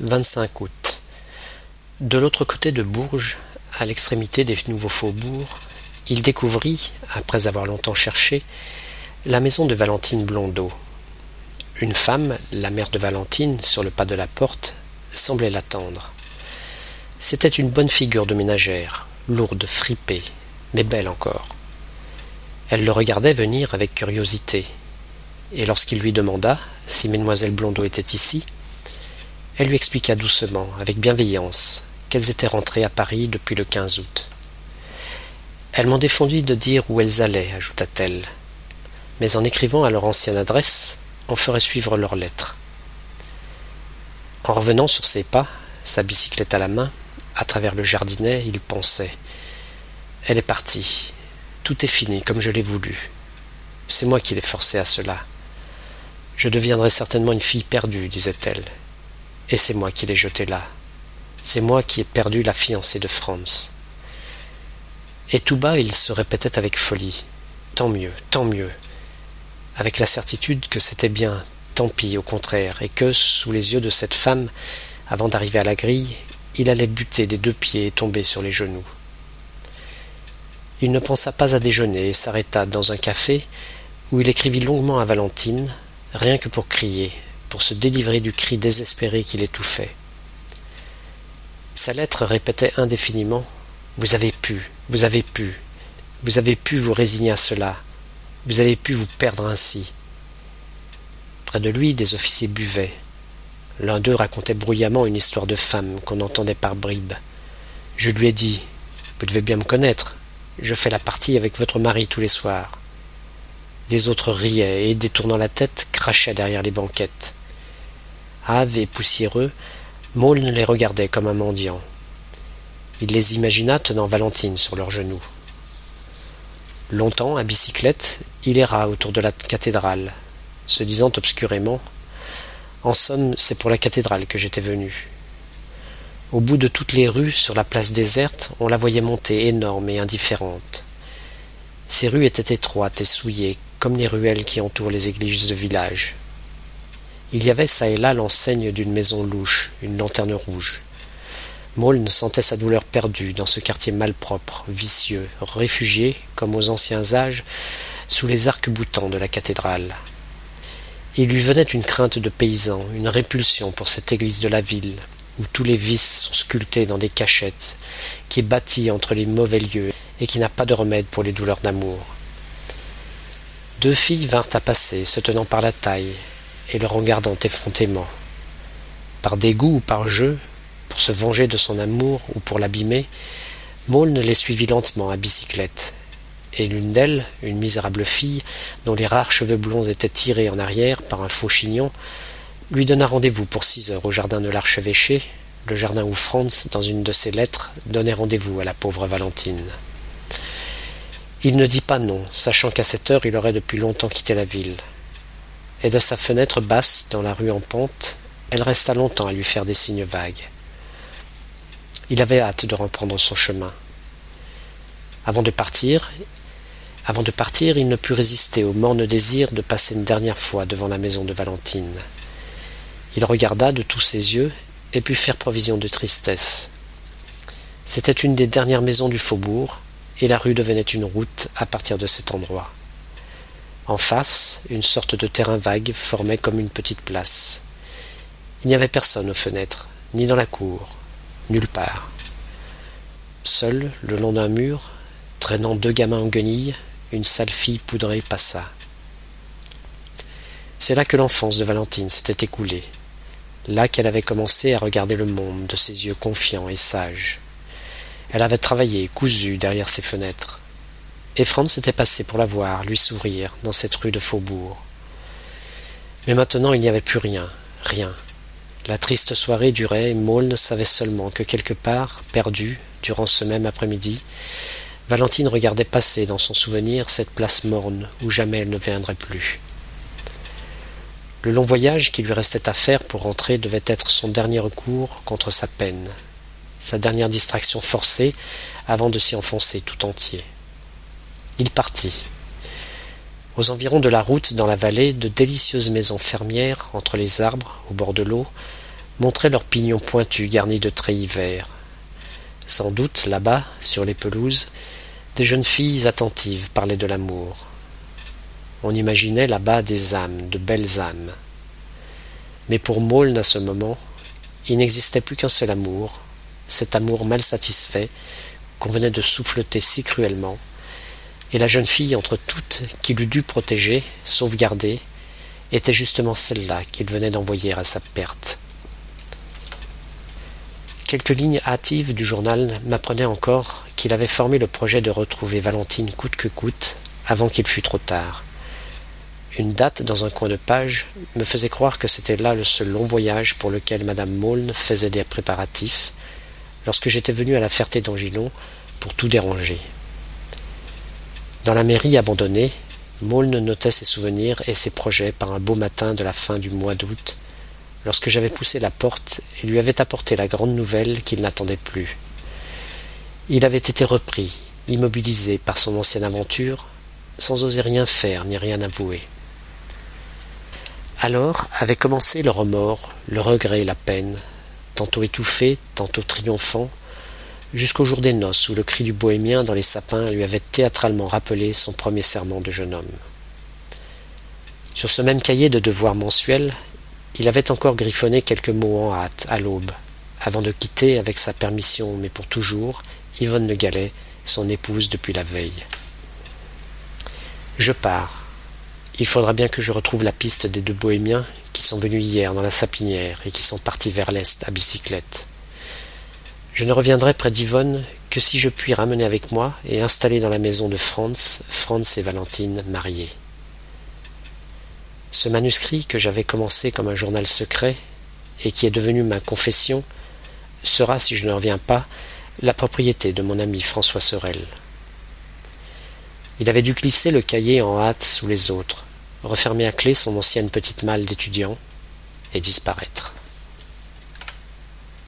25 août. De l'autre côté de Bourges, à l'extrémité des nouveaux faubourgs, il découvrit, après avoir longtemps cherché, la maison de Valentine Blondeau. Une femme, la mère de Valentine, sur le pas de la porte, semblait l'attendre. C'était une bonne figure de ménagère, lourde, fripée, mais belle encore. Elle le regardait venir avec curiosité, et lorsqu'il lui demanda si Mademoiselle Blondeau était ici, elle lui expliqua doucement, avec bienveillance, qu'elles étaient rentrées à Paris depuis le quinze août. Elles m'ont défendu de dire où elles allaient, ajouta-t-elle, mais en écrivant à leur ancienne adresse, on ferait suivre leurs lettres. En revenant sur ses pas, sa bicyclette à la main, à travers le jardinet, il pensait Elle est partie. Tout est fini comme je l'ai voulu. C'est moi qui l'ai forcée à cela. Je deviendrai certainement une fille perdue, disait-elle. Et c'est moi qui l'ai jetée là. C'est moi qui ai perdu la fiancée de Franz. Et tout bas il se répétait avec folie. Tant mieux, tant mieux. Avec la certitude que c'était bien, tant pis au contraire, et que, sous les yeux de cette femme, avant d'arriver à la grille, il allait buter des deux pieds et tomber sur les genoux. Il ne pensa pas à déjeuner et s'arrêta dans un café où il écrivit longuement à Valentine, rien que pour crier, pour se délivrer du cri désespéré qui l'étouffait. Sa lettre répétait indéfiniment Vous avez pu, vous avez pu, vous avez pu vous résigner à cela, vous avez pu vous perdre ainsi. Près de lui, des officiers buvaient. L'un d'eux racontait bruyamment une histoire de femme qu'on entendait par bribes. Je lui ai dit Vous devez bien me connaître. Je fais la partie avec votre mari tous les soirs. Les autres riaient et, détournant la tête, crachaient derrière les banquettes. Et poussiéreux, Maulne les regardait comme un mendiant. Il les imagina tenant Valentine sur leurs genoux. Longtemps, à bicyclette, il erra autour de la cathédrale, se disant obscurément En somme, c'est pour la cathédrale que j'étais venu. Au bout de toutes les rues, sur la place déserte, on la voyait monter énorme et indifférente. Ces rues étaient étroites et souillées, comme les ruelles qui entourent les églises de village. Il y avait çà et là l'enseigne d'une maison louche, une lanterne rouge. Maulne sentait sa douleur perdue dans ce quartier malpropre, vicieux, réfugié, comme aux anciens âges, sous les arcs-boutants de la cathédrale. Il lui venait une crainte de paysan, une répulsion pour cette église de la ville, où tous les vices sont sculptés dans des cachettes, qui est bâtie entre les mauvais lieux et qui n'a pas de remède pour les douleurs d'amour. Deux filles vinrent à passer, se tenant par la taille, et le regardant effrontément. Par dégoût ou par jeu, pour se venger de son amour ou pour l'abîmer, Maulne les suivit lentement à bicyclette, et l'une d'elles, une misérable fille, dont les rares cheveux blonds étaient tirés en arrière par un faux chignon, lui donna rendez-vous pour six heures au jardin de l'archevêché, le jardin où Franz, dans une de ses lettres, donnait rendez-vous à la pauvre Valentine. Il ne dit pas non, sachant qu'à cette heure il aurait depuis longtemps quitté la ville. Et de sa fenêtre basse, dans la rue en pente, elle resta longtemps à lui faire des signes vagues. Il avait hâte de reprendre son chemin. Avant de partir, avant de partir, il ne put résister au morne désir de passer une dernière fois devant la maison de Valentine. Il regarda de tous ses yeux et put faire provision de tristesse. C'était une des dernières maisons du faubourg, et la rue devenait une route à partir de cet endroit. En face, une sorte de terrain vague formait comme une petite place. Il n'y avait personne aux fenêtres, ni dans la cour, nulle part. Seul, le long d'un mur, traînant deux gamins en guenilles, une sale fille poudrée passa. C'est là que l'enfance de Valentine s'était écoulée, là qu'elle avait commencé à regarder le monde de ses yeux confiants et sages. Elle avait travaillé, cousu derrière ses fenêtres. Et Franz était passé pour la voir, lui sourire, dans cette rue de faubourg. Mais maintenant il n'y avait plus rien, rien. La triste soirée durait et Maulne savait seulement que quelque part, perdu, durant ce même après-midi, Valentine regardait passer dans son souvenir cette place morne où jamais elle ne viendrait plus. Le long voyage qui lui restait à faire pour rentrer devait être son dernier recours contre sa peine, sa dernière distraction forcée avant de s'y enfoncer tout entier. Il partit. Aux environs de la route, dans la vallée, de délicieuses maisons fermières, entre les arbres, au bord de l'eau, montraient leurs pignons pointus garnis de treillis verts. Sans doute, là-bas, sur les pelouses, des jeunes filles attentives parlaient de l'amour. On imaginait là-bas des âmes, de belles âmes. Mais pour Maulne à ce moment, il n'existait plus qu'un seul amour, cet amour mal satisfait qu'on venait de souffleter si cruellement, et la jeune fille entre toutes qu'il eût dû protéger, sauvegarder, était justement celle-là qu'il venait d'envoyer à sa perte. Quelques lignes hâtives du journal m'apprenaient encore qu'il avait formé le projet de retrouver Valentine coûte que coûte avant qu'il fût trop tard. Une date dans un coin de page me faisait croire que c'était là le seul long voyage pour lequel madame Maulne faisait des préparatifs lorsque j'étais venu à la Ferté d'Angilon pour tout déranger. Dans la mairie abandonnée, Maulne notait ses souvenirs et ses projets par un beau matin de la fin du mois d'août, lorsque j'avais poussé la porte et lui avais apporté la grande nouvelle qu'il n'attendait plus. Il avait été repris, immobilisé par son ancienne aventure, sans oser rien faire ni rien avouer. Alors avait commencé le remords, le regret et la peine, tantôt étouffé, tantôt triomphant, jusqu'au jour des noces où le cri du bohémien dans les sapins lui avait théâtralement rappelé son premier serment de jeune homme. Sur ce même cahier de devoirs mensuels, il avait encore griffonné quelques mots en hâte à l'aube, avant de quitter avec sa permission, mais pour toujours, Yvonne Le Gallet, son épouse depuis la veille. Je pars. Il faudra bien que je retrouve la piste des deux bohémiens qui sont venus hier dans la sapinière et qui sont partis vers l'est à bicyclette. Je ne reviendrai près d'Yvonne que si je puis ramener avec moi et installer dans la maison de Franz, Franz et Valentine mariés. Ce manuscrit que j'avais commencé comme un journal secret et qui est devenu ma confession sera, si je ne reviens pas, la propriété de mon ami François Sorel. Il avait dû glisser le cahier en hâte sous les autres, refermer à clé son ancienne petite malle d'étudiant et disparaître.